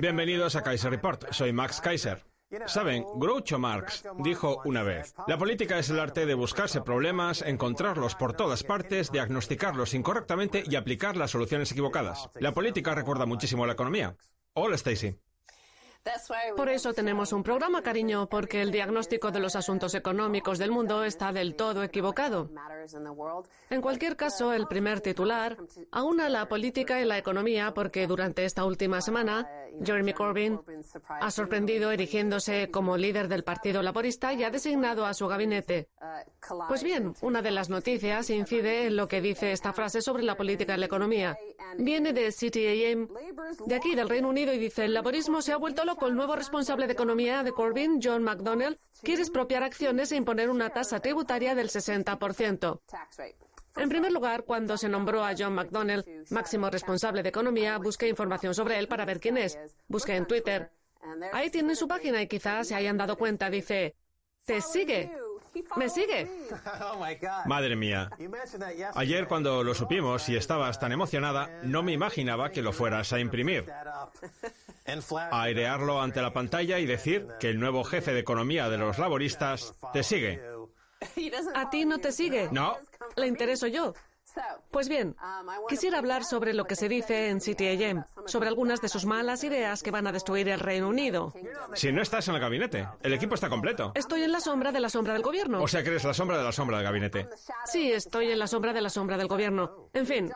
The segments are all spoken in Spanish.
Bienvenidos a Kaiser Report. Soy Max Kaiser. Saben, Groucho Marx dijo una vez, la política es el arte de buscarse problemas, encontrarlos por todas partes, diagnosticarlos incorrectamente y aplicar las soluciones equivocadas. La política recuerda muchísimo a la economía. Hola, Stacy. Por eso tenemos un programa, cariño, porque el diagnóstico de los asuntos económicos del mundo está del todo equivocado. En cualquier caso, el primer titular aúna la política y la economía porque durante esta última semana Jeremy Corbyn ha sorprendido erigiéndose como líder del Partido Laborista y ha designado a su gabinete. Pues bien, una de las noticias incide en lo que dice esta frase sobre la política y la economía. Viene de CTAM, de aquí del Reino Unido, y dice, el laborismo se ha vuelto loco. El nuevo responsable de economía de Corbyn, John McDonnell, quiere expropiar acciones e imponer una tasa tributaria del 60%. En primer lugar, cuando se nombró a John McDonnell máximo responsable de economía, busqué información sobre él para ver quién es. Busqué en Twitter. Ahí tiene su página y quizás se hayan dado cuenta. Dice, te sigue. ¿Me sigue? Madre mía. Ayer cuando lo supimos y estabas tan emocionada, no me imaginaba que lo fueras a imprimir. A airearlo ante la pantalla y decir que el nuevo jefe de economía de los laboristas te sigue. ¿A ti no te sigue? No. Le intereso yo. Pues bien, quisiera hablar sobre lo que se dice en CTAM, sobre algunas de sus malas ideas que van a destruir el Reino Unido. Si no estás en el gabinete, el equipo está completo. Estoy en la sombra de la sombra del gobierno. O sea que eres la sombra de la sombra del gabinete. Sí, estoy en la sombra de la sombra del gobierno. En fin,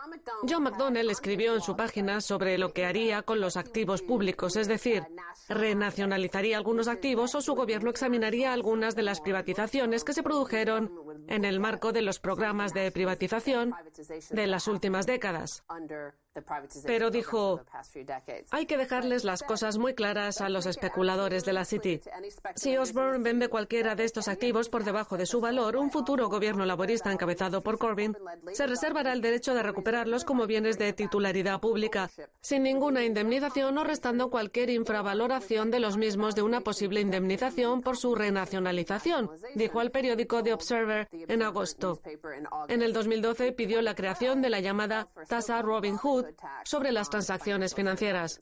John McDonnell escribió en su página sobre lo que haría con los activos públicos, es decir, renacionalizaría algunos activos o su gobierno examinaría algunas de las privatizaciones que se produjeron en el marco de los programas de privatización de las últimas décadas. Pero dijo, hay que dejarles las cosas muy claras a los especuladores de la City. Si Osborne vende cualquiera de estos activos por debajo de su valor, un futuro gobierno laborista encabezado por Corbyn se reservará el derecho de recuperarlos como bienes de titularidad pública, sin ninguna indemnización o restando cualquier infravaloración de los mismos de una posible indemnización por su renacionalización, dijo al periódico The Observer en agosto. En el 2012 pidió la creación de la llamada tasa Robin Hood sobre las transacciones financieras.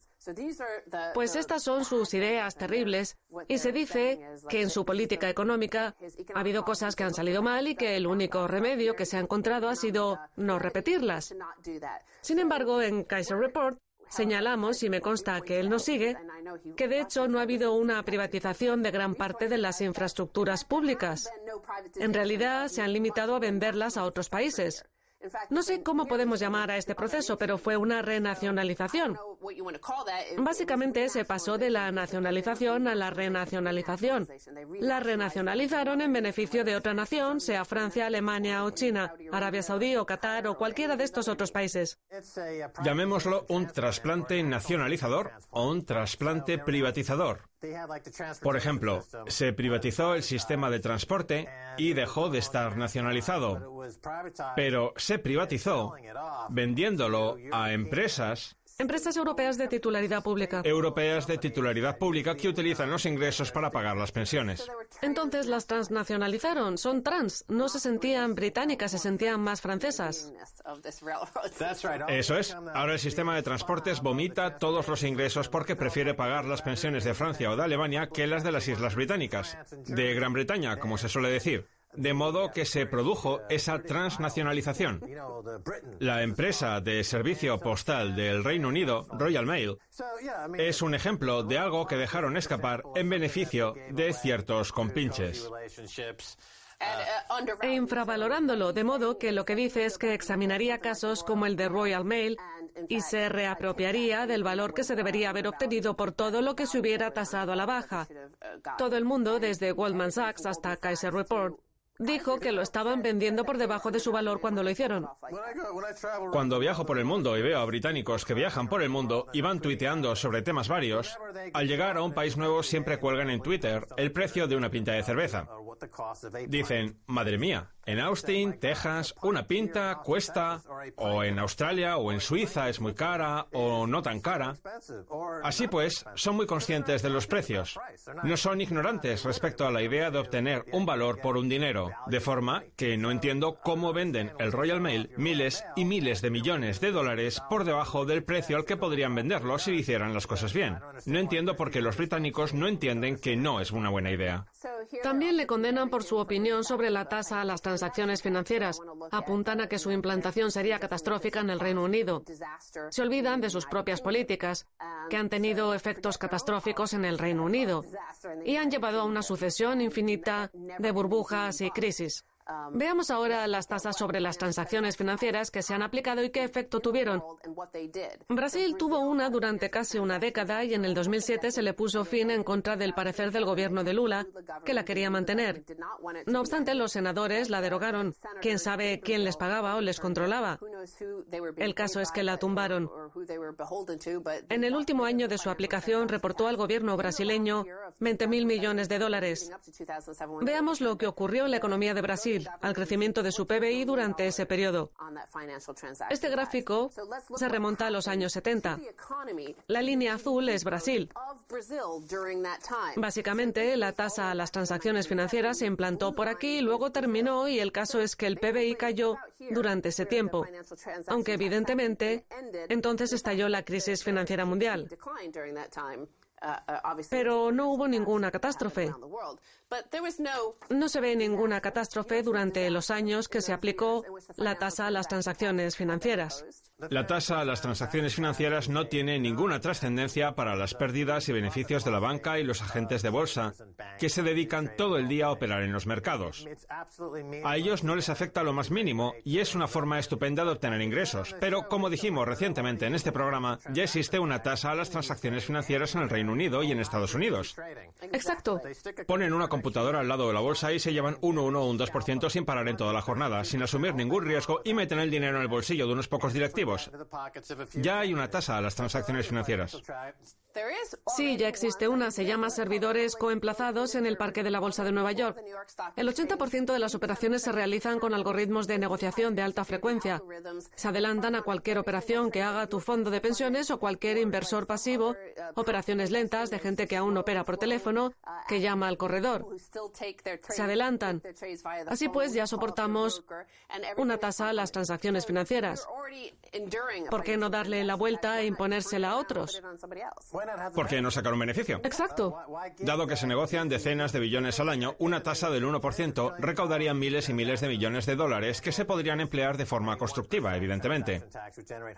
Pues estas son sus ideas terribles y se dice que en su política económica ha habido cosas que han salido mal y que el único remedio que se ha encontrado ha sido no repetirlas. Sin embargo, en Kaiser Report Señalamos, y me consta que él nos sigue, que de hecho no ha habido una privatización de gran parte de las infraestructuras públicas. En realidad se han limitado a venderlas a otros países. No sé cómo podemos llamar a este proceso, pero fue una renacionalización. Básicamente se pasó de la nacionalización a la renacionalización. La renacionalizaron en beneficio de otra nación, sea Francia, Alemania o China, Arabia Saudí o Qatar o cualquiera de estos otros países. Llamémoslo un trasplante nacionalizador o un trasplante privatizador. Por ejemplo, se privatizó el sistema de transporte y dejó de estar nacionalizado, pero se privatizó vendiéndolo a empresas Empresas europeas de titularidad pública. Europeas de titularidad pública que utilizan los ingresos para pagar las pensiones. Entonces las transnacionalizaron. Son trans. No se sentían británicas, se sentían más francesas. Eso es. Ahora el sistema de transportes vomita todos los ingresos porque prefiere pagar las pensiones de Francia o de Alemania que las de las Islas Británicas. De Gran Bretaña, como se suele decir de modo que se produjo esa transnacionalización. La empresa de servicio postal del Reino Unido, Royal Mail, es un ejemplo de algo que dejaron escapar en beneficio de ciertos compinches. E infravalorándolo, de modo que lo que dice es que examinaría casos como el de Royal Mail y se reapropiaría del valor que se debería haber obtenido por todo lo que se hubiera tasado a la baja. Todo el mundo, desde Goldman Sachs hasta Kaiser Report, dijo que lo estaban vendiendo por debajo de su valor cuando lo hicieron. Cuando viajo por el mundo y veo a británicos que viajan por el mundo y van tuiteando sobre temas varios, al llegar a un país nuevo siempre cuelgan en Twitter el precio de una pinta de cerveza. Dicen, madre mía, En Austin, Texas, una pinta cuesta, o en Australia o en Suiza es muy cara o no tan cara. Así pues, son muy conscientes de los precios. No son ignorantes respecto a la idea de obtener un valor por un dinero, de forma que no entiendo cómo venden el Royal Mail miles y miles de millones de dólares por debajo del precio al que podrían venderlo si hicieran las cosas bien. No entiendo por qué los británicos no entienden que no es una buena idea. También le condenan por su opinión sobre la tasa a las transacciones financieras. Apuntan a que su implantación sería catastrófica en el Reino Unido. Se olvidan de sus propias políticas, que han tenido efectos catastróficos en el Reino Unido y han llevado a una sucesión infinita de burbujas y crisis. Veamos ahora las tasas sobre las transacciones financieras que se han aplicado y qué efecto tuvieron. Brasil tuvo una durante casi una década y en el 2007 se le puso fin en contra del parecer del gobierno de Lula, que la quería mantener. No obstante, los senadores la derogaron. ¿Quién sabe quién les pagaba o les controlaba? El caso es que la tumbaron. En el último año de su aplicación reportó al gobierno brasileño 20.000 millones de dólares. Veamos lo que ocurrió en la economía de Brasil al crecimiento de su PBI durante ese periodo. Este gráfico se remonta a los años 70. La línea azul es Brasil. Básicamente, la tasa a las transacciones financieras se implantó por aquí, luego terminó y el caso es que el PBI cayó durante ese tiempo, aunque evidentemente entonces estalló la crisis financiera mundial. Pero no hubo ninguna catástrofe. No se ve ninguna catástrofe durante los años que se aplicó la tasa a las transacciones financieras. La tasa a las transacciones financieras no tiene ninguna trascendencia para las pérdidas y beneficios de la banca y los agentes de bolsa, que se dedican todo el día a operar en los mercados. A ellos no les afecta lo más mínimo y es una forma estupenda de obtener ingresos. Pero, como dijimos recientemente en este programa, ya existe una tasa a las transacciones financieras en el Reino Unido y en Estados Unidos. Exacto. Ponen una computadora al lado de la bolsa y se llevan un 1 o un 2% sin parar en toda la jornada, sin asumir ningún riesgo y meten el dinero en el bolsillo de unos pocos directivos ya hay una tasa a las transacciones financieras. Sí, ya existe una. Se llama servidores coemplazados en el Parque de la Bolsa de Nueva York. El 80% de las operaciones se realizan con algoritmos de negociación de alta frecuencia. Se adelantan a cualquier operación que haga tu fondo de pensiones o cualquier inversor pasivo, operaciones lentas de gente que aún opera por teléfono, que llama al corredor. Se adelantan. Así pues, ya soportamos una tasa a las transacciones financieras. ¿Por qué no darle la vuelta e imponérsela a otros? ¿Por qué no sacar un beneficio? Exacto. Dado que se negocian decenas de billones al año, una tasa del 1% recaudaría miles y miles de millones de dólares que se podrían emplear de forma constructiva, evidentemente.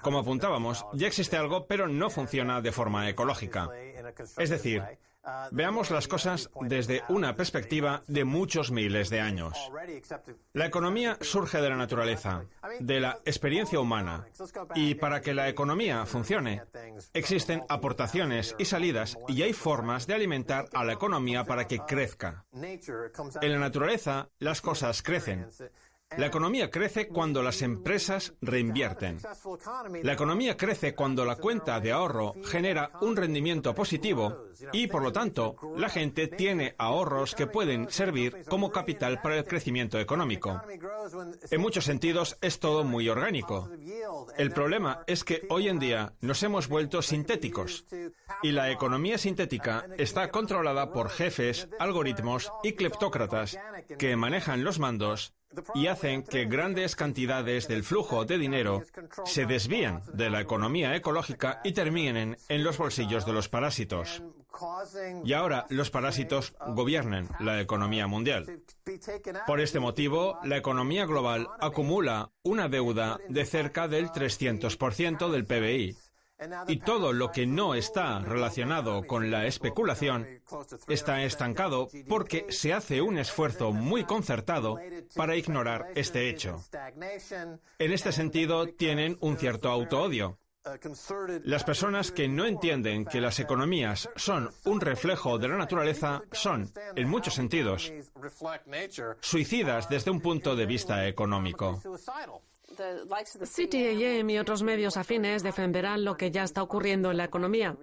Como apuntábamos, ya existe algo, pero no funciona de forma ecológica. Es decir, Veamos las cosas desde una perspectiva de muchos miles de años. La economía surge de la naturaleza, de la experiencia humana, y para que la economía funcione, existen aportaciones y salidas y hay formas de alimentar a la economía para que crezca. En la naturaleza, las cosas crecen. La economía crece cuando las empresas reinvierten. La economía crece cuando la cuenta de ahorro genera un rendimiento positivo y, por lo tanto, la gente tiene ahorros que pueden servir como capital para el crecimiento económico. En muchos sentidos es todo muy orgánico. El problema es que hoy en día nos hemos vuelto sintéticos y la economía sintética está controlada por jefes, algoritmos y cleptócratas que manejan los mandos y hacen que grandes cantidades del flujo de dinero se desvíen de la economía ecológica y terminen en los bolsillos de los parásitos. Y ahora los parásitos gobiernan la economía mundial. Por este motivo, la economía global acumula una deuda de cerca del 300% del PBI y todo lo que no está relacionado con la especulación está estancado porque se hace un esfuerzo muy concertado para ignorar este hecho. En este sentido, tienen un cierto autoodio. Las personas que no entienden que las economías son un reflejo de la naturaleza son, en muchos sentidos, suicidas desde un punto de vista económico. CTAM y otros medios afines defenderán lo que ya está ocurriendo en la economía.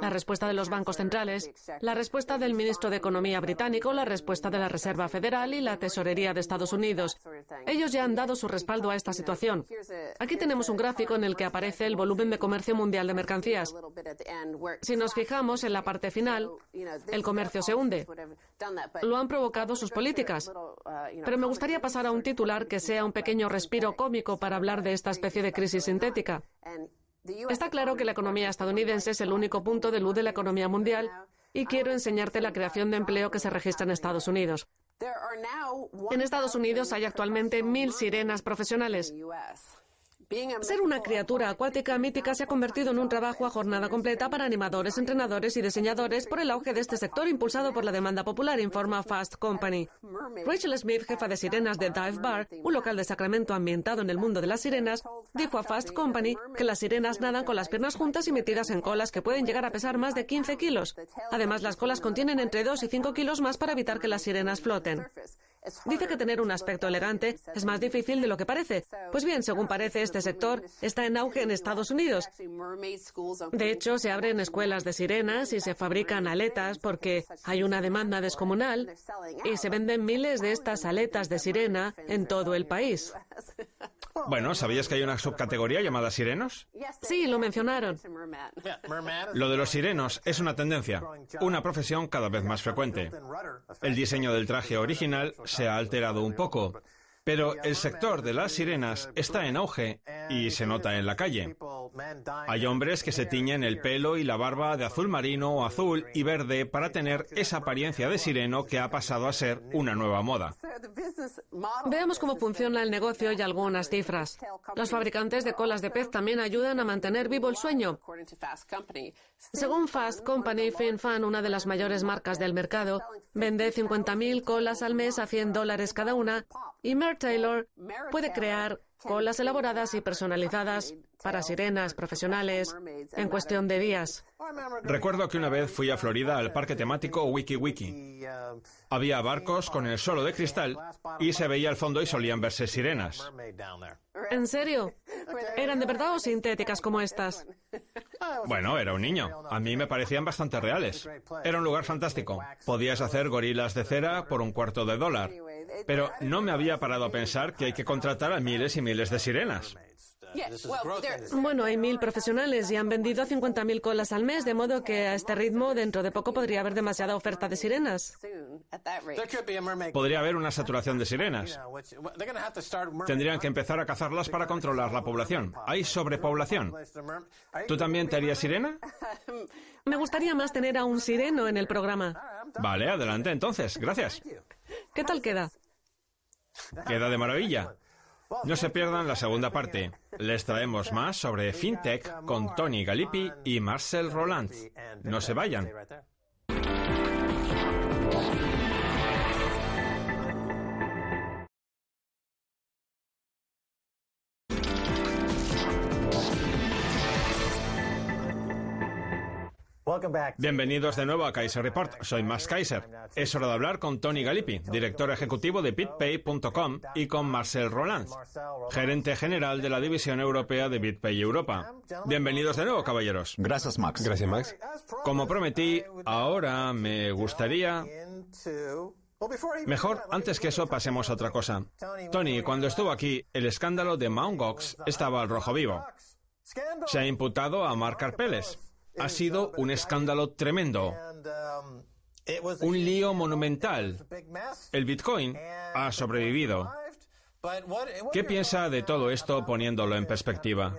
La respuesta de los bancos centrales, la respuesta del ministro de Economía británico, la respuesta de la Reserva Federal y la Tesorería de Estados Unidos. Ellos ya han dado su respaldo a esta situación. Aquí tenemos un gráfico en el que aparece el volumen de comercio mundial de mercancías. Si nos fijamos en la parte final, el comercio se hunde. Lo han provocado sus políticas. Pero me gustaría pasar a un titular que sea un pequeño respiro cómico para hablar de esta especie de crisis sintética. Está claro que la economía estadounidense es el único punto de luz de la economía mundial y quiero enseñarte la creación de empleo que se registra en Estados Unidos. En Estados Unidos hay actualmente mil sirenas profesionales. Ser una criatura acuática mítica se ha convertido en un trabajo a jornada completa para animadores, entrenadores y diseñadores por el auge de este sector impulsado por la demanda popular, informa Fast Company. Rachel Smith, jefa de sirenas de Dive Bar, un local de Sacramento ambientado en el mundo de las sirenas, dijo a Fast Company que las sirenas nadan con las piernas juntas y metidas en colas que pueden llegar a pesar más de 15 kilos. Además, las colas contienen entre 2 y 5 kilos más para evitar que las sirenas floten. Dice que tener un aspecto elegante es más difícil de lo que parece. Pues bien, según parece, este sector está en auge en Estados Unidos. De hecho, se abren escuelas de sirenas y se fabrican aletas porque hay una demanda descomunal y se venden miles de estas aletas de sirena en todo el país. Bueno, ¿sabías que hay una subcategoría llamada sirenos? Sí, lo mencionaron. Lo de los sirenos es una tendencia, una profesión cada vez más frecuente. El diseño del traje original se ha alterado un poco, pero el sector de las sirenas está en auge y se nota en la calle. Hay hombres que se tiñen el pelo y la barba de azul marino o azul y verde para tener esa apariencia de sireno que ha pasado a ser una nueva moda. Veamos cómo funciona el negocio y algunas cifras. Los fabricantes de colas de pez también ayudan a mantener vivo el sueño. Según Fast Company, FinFan, una de las mayores marcas del mercado, vende 50.000 colas al mes a 100 dólares cada una y Mer Taylor puede crear colas elaboradas y personalizadas para sirenas profesionales en cuestión de días. Recuerdo que una vez fui a Florida al parque temático Wiki Wiki. Había barcos con el suelo de cristal y se veía al fondo y solían verse sirenas. ¿En serio? ¿Eran de verdad o sintéticas como estas? Bueno, era un niño. A mí me parecían bastante reales. Era un lugar fantástico. Podías hacer gorilas de cera por un cuarto de dólar. Pero no me había parado a pensar que hay que contratar a miles y miles de sirenas. Bueno, hay mil profesionales y han vendido 50.000 colas al mes, de modo que a este ritmo dentro de poco podría haber demasiada oferta de sirenas. Podría haber una saturación de sirenas. Tendrían que empezar a cazarlas para controlar la población. Hay sobrepoblación. ¿Tú también te harías sirena? Me gustaría más tener a un sireno en el programa. Vale, adelante entonces. Gracias. ¿Qué tal queda? Queda de maravilla. No se pierdan la segunda parte. Les traemos más sobre FinTech con Tony Galippi y Marcel Roland. No se vayan. Bienvenidos de nuevo a Kaiser Report. Soy Max Kaiser. Es hora de hablar con Tony Galippi, director ejecutivo de BitPay.com, y con Marcel Roland, gerente general de la división europea de BitPay Europa. Bienvenidos de nuevo, caballeros. Gracias, Max. Gracias, Max. Como prometí, ahora me gustaría... Mejor, antes que eso, pasemos a otra cosa. Tony, cuando estuvo aquí, el escándalo de Mt. Gox estaba al rojo vivo. Se ha imputado a Mark Carpeles. Ha sido un escándalo tremendo. Un lío monumental. El Bitcoin ha sobrevivido. ¿Qué piensa de todo esto poniéndolo en perspectiva?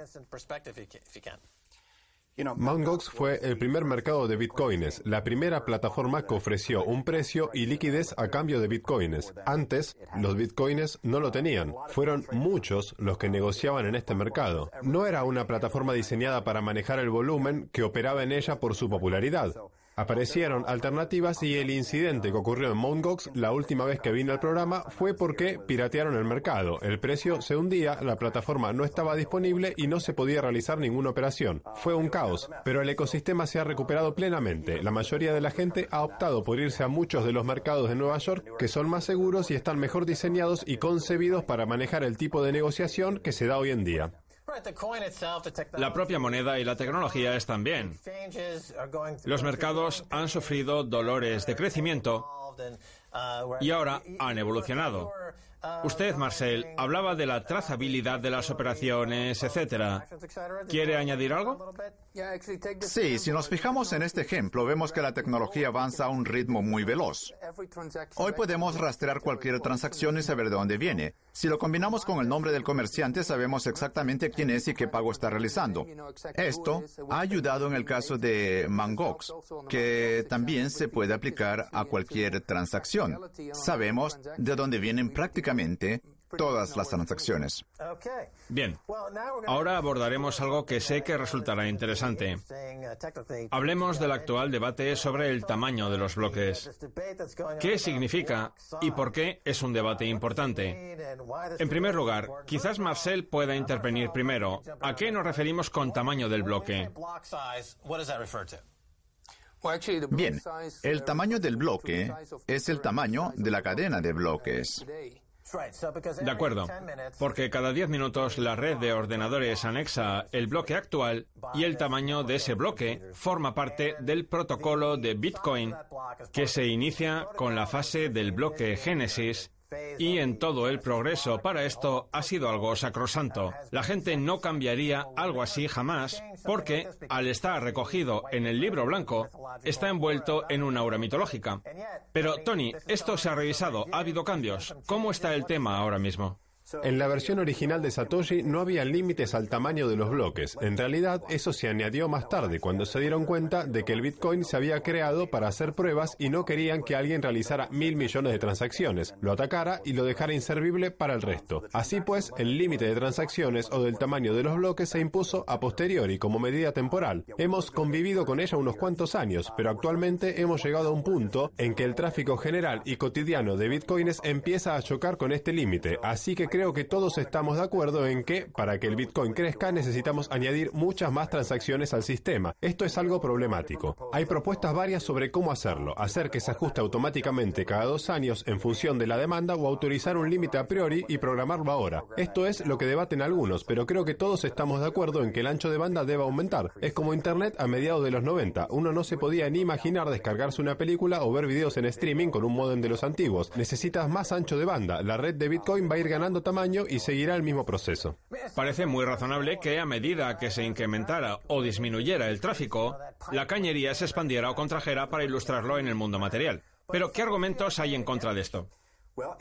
Mt. Gox fue el primer mercado de bitcoins, la primera plataforma que ofreció un precio y liquidez a cambio de bitcoins. Antes, los bitcoins no lo tenían. Fueron muchos los que negociaban en este mercado. No era una plataforma diseñada para manejar el volumen que operaba en ella por su popularidad. Aparecieron alternativas y el incidente que ocurrió en Mt. Gox la última vez que vine al programa fue porque piratearon el mercado. El precio se hundía, la plataforma no estaba disponible y no se podía realizar ninguna operación. Fue un caos, pero el ecosistema se ha recuperado plenamente. La mayoría de la gente ha optado por irse a muchos de los mercados de Nueva York que son más seguros y están mejor diseñados y concebidos para manejar el tipo de negociación que se da hoy en día. La propia moneda y la tecnología están bien. Los mercados han sufrido dolores de crecimiento y ahora han evolucionado. Usted, Marcel, hablaba de la trazabilidad de las operaciones, etcétera. ¿Quiere añadir algo? Sí, si nos fijamos en este ejemplo, vemos que la tecnología avanza a un ritmo muy veloz. Hoy podemos rastrear cualquier transacción y saber de dónde viene. Si lo combinamos con el nombre del comerciante, sabemos exactamente quién es y qué pago está realizando. Esto ha ayudado en el caso de Mangox, que también se puede aplicar a cualquier transacción. Sabemos de dónde vienen prácticamente todas las transacciones. Bien, ahora abordaremos algo que sé que resultará interesante. Hablemos del actual debate sobre el tamaño de los bloques. ¿Qué significa y por qué es un debate importante? En primer lugar, quizás Marcel pueda intervenir primero. ¿A qué nos referimos con tamaño del bloque? Bien, el tamaño del bloque es el tamaño de la cadena de bloques. De acuerdo, porque cada 10 minutos la red de ordenadores anexa el bloque actual y el tamaño de ese bloque forma parte del protocolo de Bitcoin que se inicia con la fase del bloque Génesis y en todo el progreso para esto ha sido algo sacrosanto. La gente no cambiaría algo así jamás porque, al estar recogido en el libro blanco, está envuelto en una aura mitológica. Pero, Tony, esto se ha revisado, ha habido cambios. ¿Cómo está el tema ahora mismo? En la versión original de Satoshi no había límites al tamaño de los bloques. En realidad, eso se añadió más tarde, cuando se dieron cuenta de que el Bitcoin se había creado para hacer pruebas y no querían que alguien realizara mil millones de transacciones, lo atacara y lo dejara inservible para el resto. Así pues, el límite de transacciones o del tamaño de los bloques se impuso a posteriori como medida temporal. Hemos convivido con ella unos cuantos años, pero actualmente hemos llegado a un punto en que el tráfico general y cotidiano de Bitcoins empieza a chocar con este límite, así que creo que todos estamos de acuerdo en que para que el Bitcoin crezca necesitamos añadir muchas más transacciones al sistema. Esto es algo problemático. Hay propuestas varias sobre cómo hacerlo, hacer que se ajuste automáticamente cada dos años en función de la demanda o autorizar un límite a priori y programarlo ahora. Esto es lo que debaten algunos, pero creo que todos estamos de acuerdo en que el ancho de banda debe aumentar. Es como Internet a mediados de los 90. Uno no se podía ni imaginar descargarse una película o ver videos en streaming con un modem de los antiguos. Necesitas más ancho de banda. La red de Bitcoin va a ir ganando y seguirá el mismo proceso. Parece muy razonable que a medida que se incrementara o disminuyera el tráfico, la cañería se expandiera o contrajera para ilustrarlo en el mundo material. Pero, ¿qué argumentos hay en contra de esto?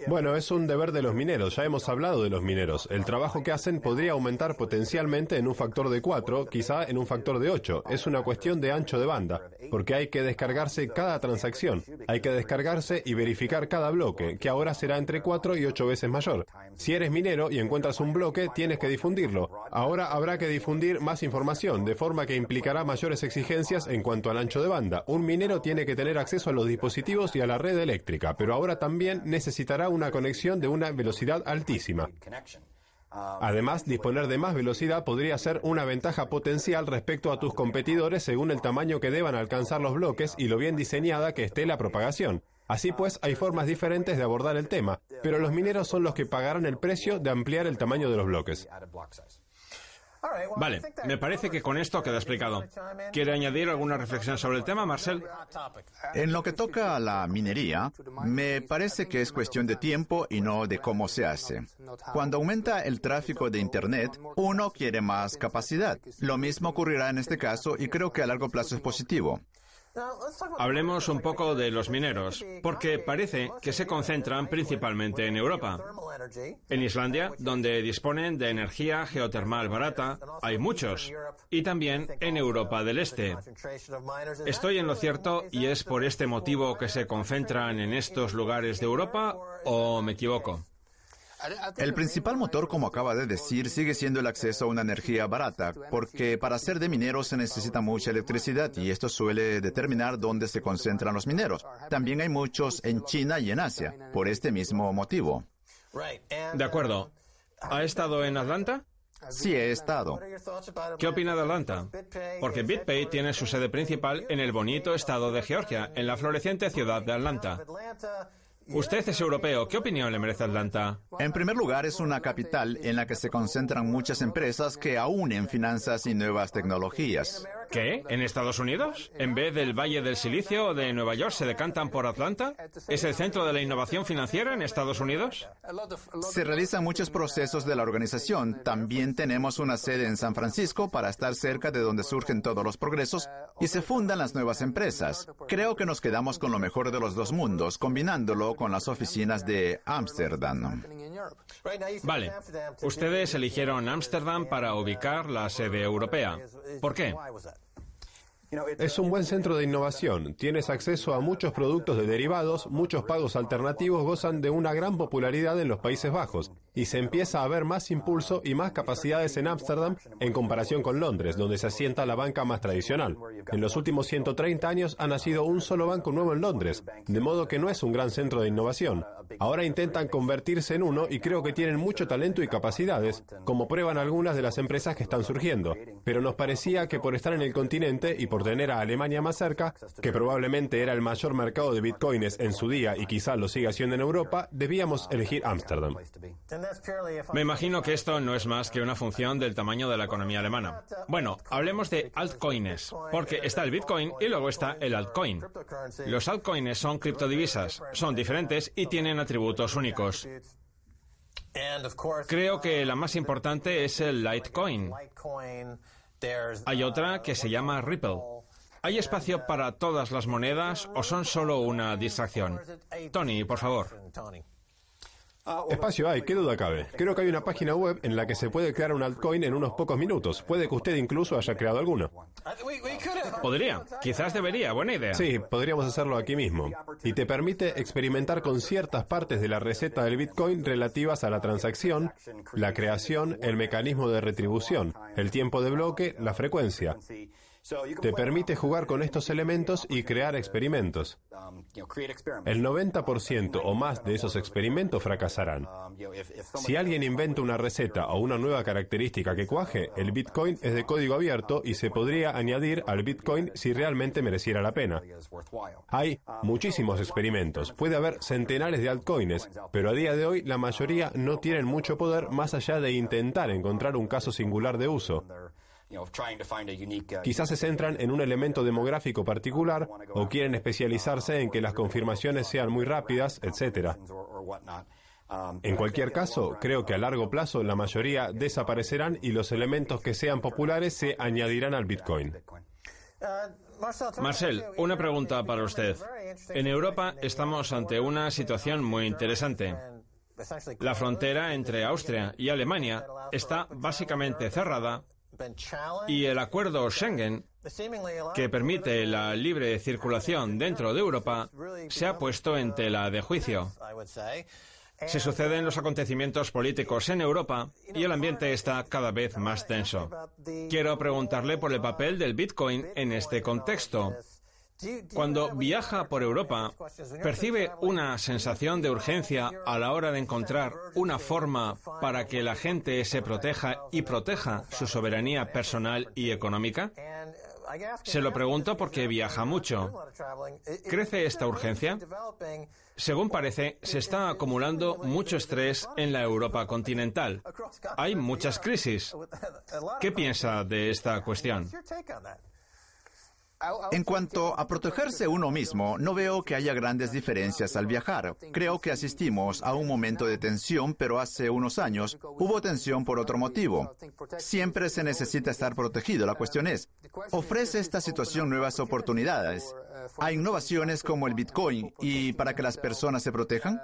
Bueno, es un deber de los mineros. Ya hemos hablado de los mineros. El trabajo que hacen podría aumentar potencialmente en un factor de 4, quizá en un factor de 8. Es una cuestión de ancho de banda, porque hay que descargarse cada transacción. Hay que descargarse y verificar cada bloque, que ahora será entre 4 y 8 veces mayor. Si eres minero y encuentras un bloque, tienes que difundirlo. Ahora habrá que difundir más información, de forma que implicará mayores exigencias en cuanto al ancho de banda. Un minero tiene que tener acceso a los dispositivos y a la red eléctrica, pero ahora también necesita una conexión de una velocidad altísima. Además, disponer de más velocidad podría ser una ventaja potencial respecto a tus competidores según el tamaño que deban alcanzar los bloques y lo bien diseñada que esté la propagación. Así pues, hay formas diferentes de abordar el tema, pero los mineros son los que pagarán el precio de ampliar el tamaño de los bloques. Vale, me parece que con esto queda explicado. ¿Quiere añadir alguna reflexión sobre el tema, Marcel? En lo que toca a la minería, me parece que es cuestión de tiempo y no de cómo se hace. Cuando aumenta el tráfico de Internet, uno quiere más capacidad. Lo mismo ocurrirá en este caso y creo que a largo plazo es positivo. Hablemos un poco de los mineros, porque parece que se concentran principalmente en Europa. En Islandia, donde disponen de energía geotermal barata, hay muchos, y también en Europa del Este. ¿Estoy en lo cierto y es por este motivo que se concentran en estos lugares de Europa o me equivoco? El principal motor, como acaba de decir, sigue siendo el acceso a una energía barata, porque para ser de mineros se necesita mucha electricidad y esto suele determinar dónde se concentran los mineros. También hay muchos en China y en Asia, por este mismo motivo. De acuerdo. ¿Ha estado en Atlanta? Sí, he estado. ¿Qué opina de Atlanta? Porque BitPay tiene su sede principal en el bonito estado de Georgia, en la floreciente ciudad de Atlanta. Usted es europeo. ¿Qué opinión le merece Atlanta? En primer lugar, es una capital en la que se concentran muchas empresas que en finanzas y nuevas tecnologías. ¿Qué? ¿En Estados Unidos? ¿En vez del Valle del Silicio o de Nueva York se decantan por Atlanta? ¿Es el centro de la innovación financiera en Estados Unidos? Se realizan muchos procesos de la organización. También tenemos una sede en San Francisco para estar cerca de donde surgen todos los progresos y se fundan las nuevas empresas. Creo que nos quedamos con lo mejor de los dos mundos, combinándolo con las oficinas de Ámsterdam. Vale. Ustedes eligieron Ámsterdam para ubicar la sede europea. ¿Por qué? Es un buen centro de innovación. Tienes acceso a muchos productos de derivados, muchos pagos alternativos gozan de una gran popularidad en los Países Bajos y se empieza a ver más impulso y más capacidades en Ámsterdam en comparación con Londres, donde se asienta la banca más tradicional. En los últimos 130 años ha nacido un solo banco nuevo en Londres, de modo que no es un gran centro de innovación. Ahora intentan convertirse en uno y creo que tienen mucho talento y capacidades, como prueban algunas de las empresas que están surgiendo. Pero nos parecía que por estar en el continente y por tener a Alemania más cerca, que probablemente era el mayor mercado de bitcoins en su día y quizá lo siga siendo en Europa, debíamos elegir Ámsterdam. Me imagino que esto no es más que una función del tamaño de la economía alemana. Bueno, hablemos de altcoins, porque está el bitcoin y luego está el altcoin. Los altcoins son criptodivisas, son diferentes y tienen atributos únicos. Creo que la más importante es el Litecoin. Hay otra que se llama Ripple. ¿Hay espacio para todas las monedas o son solo una distracción? Tony, por favor. Espacio hay, qué duda cabe. Creo que hay una página web en la que se puede crear un altcoin en unos pocos minutos. Puede que usted incluso haya creado alguno. Podría, quizás debería, buena idea. Sí, podríamos hacerlo aquí mismo. Y te permite experimentar con ciertas partes de la receta del Bitcoin relativas a la transacción, la creación, el mecanismo de retribución, el tiempo de bloque, la frecuencia. Te permite jugar con estos elementos y crear experimentos. El 90% o más de esos experimentos fracasarán. Si alguien inventa una receta o una nueva característica que cuaje, el Bitcoin es de código abierto y se podría añadir al Bitcoin si realmente mereciera la pena. Hay muchísimos experimentos, puede haber centenares de altcoins, pero a día de hoy la mayoría no tienen mucho poder más allá de intentar encontrar un caso singular de uso. Quizás se centran en un elemento demográfico particular o quieren especializarse en que las confirmaciones sean muy rápidas, etc. En cualquier caso, creo que a largo plazo la mayoría desaparecerán y los elementos que sean populares se añadirán al Bitcoin. Marcel, una pregunta para usted. En Europa estamos ante una situación muy interesante. La frontera entre Austria y Alemania está básicamente cerrada y el acuerdo Schengen, que permite la libre circulación dentro de Europa, se ha puesto en tela de juicio. Se suceden los acontecimientos políticos en Europa y el ambiente está cada vez más tenso. Quiero preguntarle por el papel del Bitcoin en este contexto. Cuando viaja por Europa, percibe una sensación de urgencia a la hora de encontrar una forma para que la gente se proteja y proteja su soberanía personal y económica. Se lo pregunto porque viaja mucho. ¿Crece esta urgencia? Según parece, se está acumulando mucho estrés en la Europa continental. Hay muchas crisis. ¿Qué piensa de esta cuestión? En cuanto a protegerse uno mismo, no veo que haya grandes diferencias al viajar. Creo que asistimos a un momento de tensión, pero hace unos años hubo tensión por otro motivo. Siempre se necesita estar protegido. La cuestión es, ¿ofrece esta situación nuevas oportunidades? Hay innovaciones como el Bitcoin y para que las personas se protejan.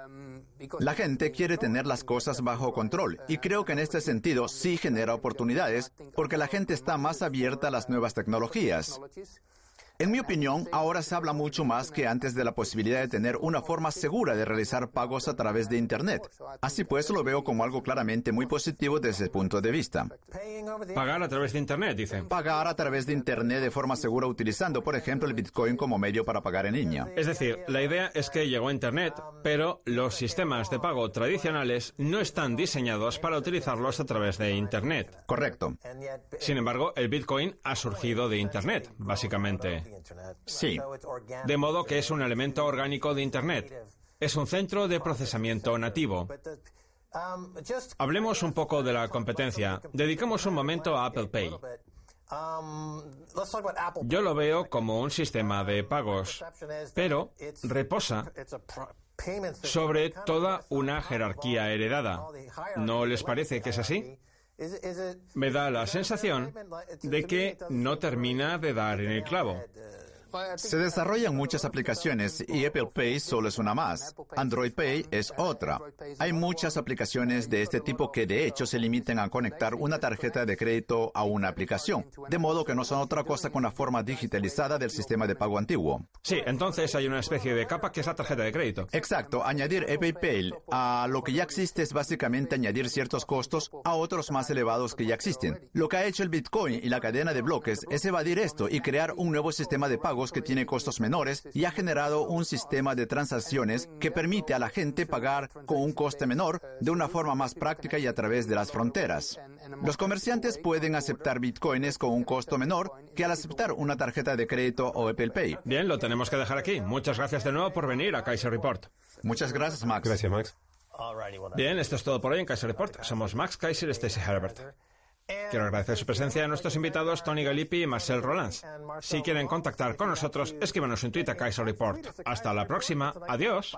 La gente quiere tener las cosas bajo control y creo que en este sentido sí genera oportunidades porque la gente está más abierta a las nuevas tecnologías. En mi opinión, ahora se habla mucho más que antes de la posibilidad de tener una forma segura de realizar pagos a través de Internet. Así pues, lo veo como algo claramente muy positivo desde ese punto de vista. Pagar a través de Internet, dicen. Pagar a través de Internet de forma segura utilizando, por ejemplo, el Bitcoin como medio para pagar en línea. Es decir, la idea es que llegó Internet, pero los sistemas de pago tradicionales no están diseñados para utilizarlos a través de Internet. Correcto. Sin embargo, el Bitcoin ha surgido de Internet, básicamente. Sí. De modo que es un elemento orgánico de Internet. Es un centro de procesamiento nativo. Hablemos un poco de la competencia. Dedicamos un momento a Apple Pay. Yo lo veo como un sistema de pagos, pero reposa sobre toda una jerarquía heredada. ¿No les parece que es así? Me da la sensación de que no termina de dar en el clavo. Se desarrollan muchas aplicaciones y Apple Pay solo es una más. Android Pay es otra. Hay muchas aplicaciones de este tipo que de hecho se limitan a conectar una tarjeta de crédito a una aplicación, de modo que no son otra cosa que una forma digitalizada del sistema de pago antiguo. Sí, entonces hay una especie de capa que es la tarjeta de crédito. Exacto, añadir Apple Pay a lo que ya existe es básicamente añadir ciertos costos a otros más elevados que ya existen. Lo que ha hecho el Bitcoin y la cadena de bloques es evadir esto y crear un nuevo sistema de pago que tiene costos menores y ha generado un sistema de transacciones que permite a la gente pagar con un coste menor de una forma más práctica y a través de las fronteras. Los comerciantes pueden aceptar bitcoins con un costo menor que al aceptar una tarjeta de crédito o Apple Pay. Bien, lo tenemos que dejar aquí. Muchas gracias de nuevo por venir a Kaiser Report. Muchas gracias, Max. Gracias, Max. Bien, esto es todo por hoy en Kaiser Report. Somos Max Kaiser y Stacy Herbert. Quiero agradecer su presencia a nuestros invitados Tony Galippi y Marcel Rolands. Si quieren contactar con nosotros, escríbanos en Twitter Kaiser Report. Hasta la próxima. Adiós.